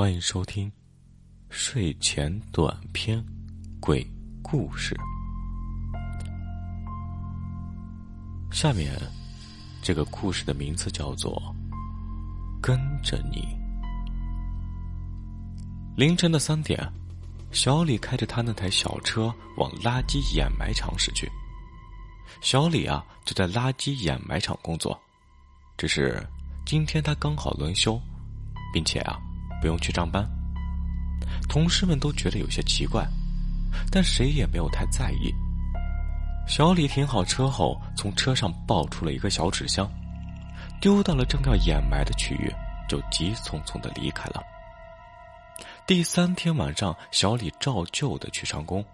欢迎收听睡前短篇鬼故事。下面这个故事的名字叫做《跟着你》。凌晨的三点，小李开着他那台小车往垃圾掩埋场驶去。小李啊，就在垃圾掩埋场工作，只是今天他刚好轮休，并且啊。不用去上班，同事们都觉得有些奇怪，但谁也没有太在意。小李停好车后，从车上抱出了一个小纸箱，丢到了正要掩埋的区域，就急匆匆的离开了。第三天晚上，小李照旧的去上工，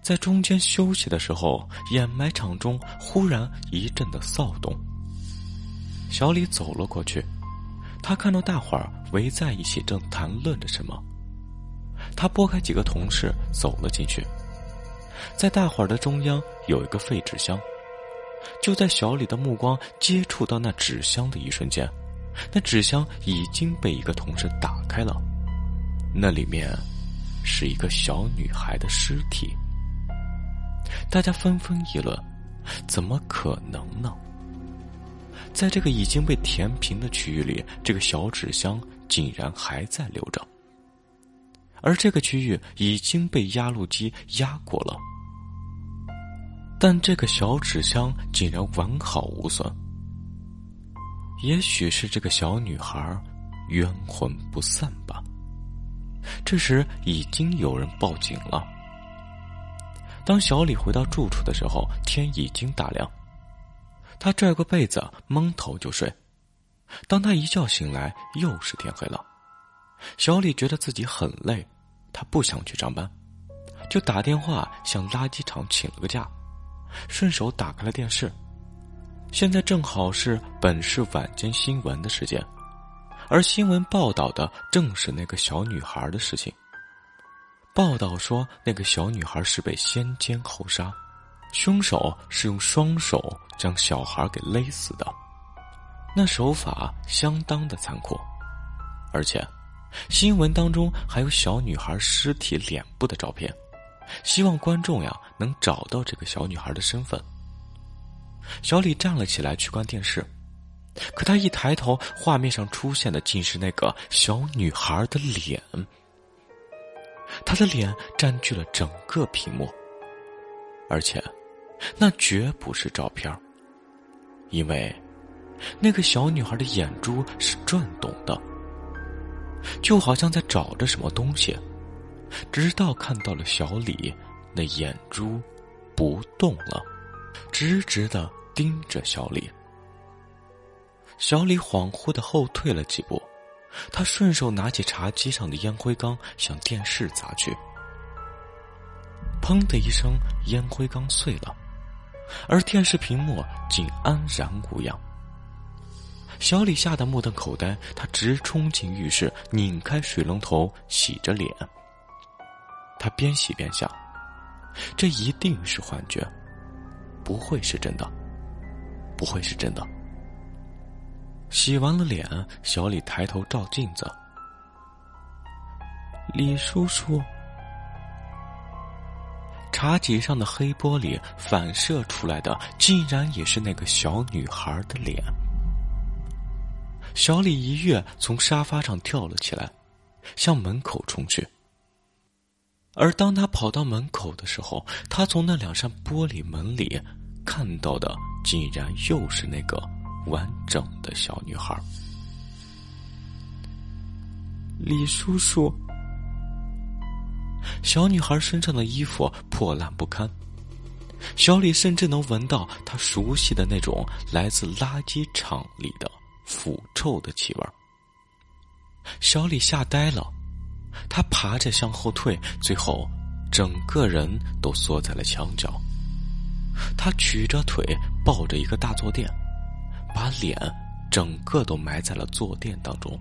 在中间休息的时候，掩埋场中忽然一阵的骚动。小李走了过去。他看到大伙儿围在一起，正谈论着什么。他拨开几个同事，走了进去。在大伙儿的中央有一个废纸箱。就在小李的目光接触到那纸箱的一瞬间，那纸箱已经被一个同事打开了。那里面是一个小女孩的尸体。大家纷纷议论：怎么可能呢？在这个已经被填平的区域里，这个小纸箱竟然还在留着，而这个区域已经被压路机压过了，但这个小纸箱竟然完好无损。也许是这个小女孩冤魂不散吧。这时已经有人报警了。当小李回到住处的时候，天已经大亮。他拽过被子，蒙头就睡。当他一觉醒来，又是天黑了。小李觉得自己很累，他不想去上班，就打电话向垃圾场请了个假，顺手打开了电视。现在正好是本市晚间新闻的时间，而新闻报道的正是那个小女孩的事情。报道说，那个小女孩是被先奸后杀。凶手是用双手将小孩给勒死的，那手法相当的残酷，而且新闻当中还有小女孩尸体脸部的照片，希望观众呀能找到这个小女孩的身份。小李站了起来去关电视，可他一抬头，画面上出现的竟是那个小女孩的脸，她的脸占据了整个屏幕，而且。那绝不是照片因为那个小女孩的眼珠是转动的，就好像在找着什么东西，直到看到了小李，那眼珠不动了，直直的盯着小李。小李恍惚的后退了几步，他顺手拿起茶几上的烟灰缸向电视砸去，砰的一声，烟灰缸碎了。而电视屏幕竟安然无恙。小李吓得目瞪口呆，他直冲进浴室，拧开水龙头洗着脸。他边洗边想：这一定是幻觉，不会是真的，不会是真的。洗完了脸，小李抬头照镜子，李叔叔。茶几上的黑玻璃反射出来的，竟然也是那个小女孩的脸。小李一跃从沙发上跳了起来，向门口冲去。而当他跑到门口的时候，他从那两扇玻璃门里看到的，竟然又是那个完整的小女孩。李叔叔。小女孩身上的衣服破烂不堪，小李甚至能闻到她熟悉的那种来自垃圾场里的腐臭的气味。小李吓呆了，他爬着向后退，最后整个人都缩在了墙角。他曲着腿抱着一个大坐垫，把脸整个都埋在了坐垫当中。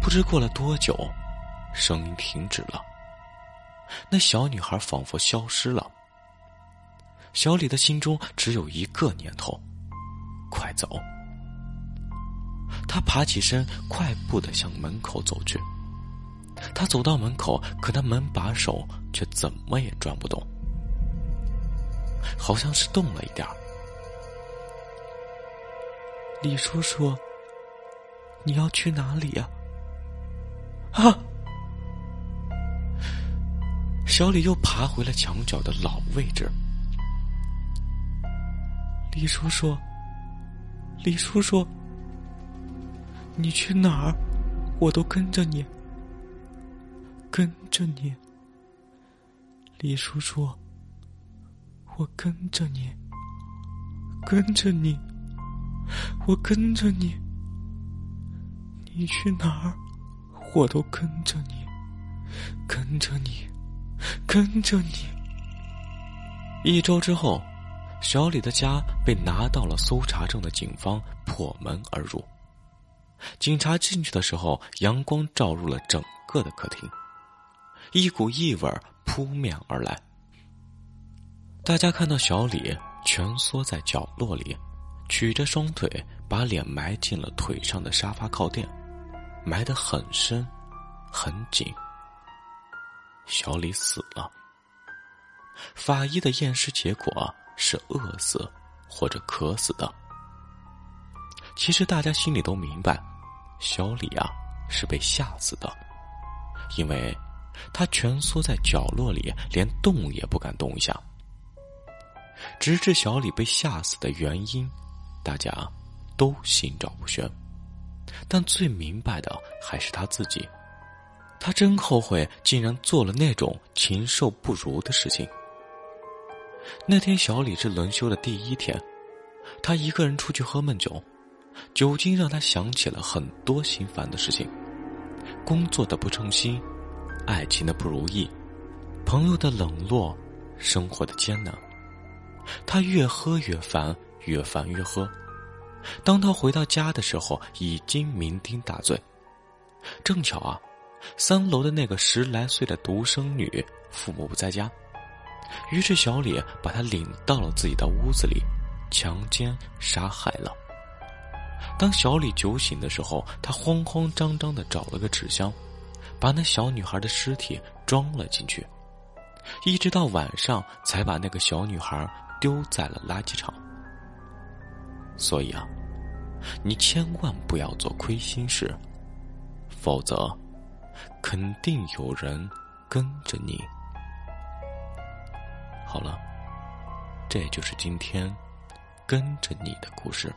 不知过了多久。声音停止了，那小女孩仿佛消失了。小李的心中只有一个念头：快走。他爬起身，快步的向门口走去。他走到门口，可那门把手却怎么也转不动，好像是动了一点。李叔叔，你要去哪里呀？啊！小李又爬回了墙角的老位置。李叔叔，李叔叔，你去哪儿，我都跟着你，跟着你。李叔叔，我跟着你，跟着你，我跟着你。你去哪儿，我都跟着你，跟着你。跟着你。一周之后，小李的家被拿到了搜查证的警方破门而入。警察进去的时候，阳光照入了整个的客厅，一股异味扑面而来。大家看到小李蜷缩在角落里，曲着双腿，把脸埋进了腿上的沙发靠垫，埋得很深，很紧。小李死了。法医的验尸结果是饿死或者渴死的。其实大家心里都明白，小李啊是被吓死的，因为他蜷缩在角落里，连动也不敢动一下。直至小李被吓死的原因，大家都心照不宣，但最明白的还是他自己。他真后悔，竟然做了那种禽兽不如的事情。那天小李是轮休的第一天，他一个人出去喝闷酒，酒精让他想起了很多心烦的事情：工作的不称心，爱情的不如意，朋友的冷落，生活的艰难。他越喝越烦，越烦越喝。当他回到家的时候，已经酩酊大醉。正巧啊。三楼的那个十来岁的独生女，父母不在家，于是小李把她领到了自己的屋子里，强奸杀害了。当小李酒醒的时候，他慌慌张张的找了个纸箱，把那小女孩的尸体装了进去，一直到晚上才把那个小女孩丢在了垃圾场。所以啊，你千万不要做亏心事，否则。肯定有人跟着你。好了，这就是今天跟着你的故事。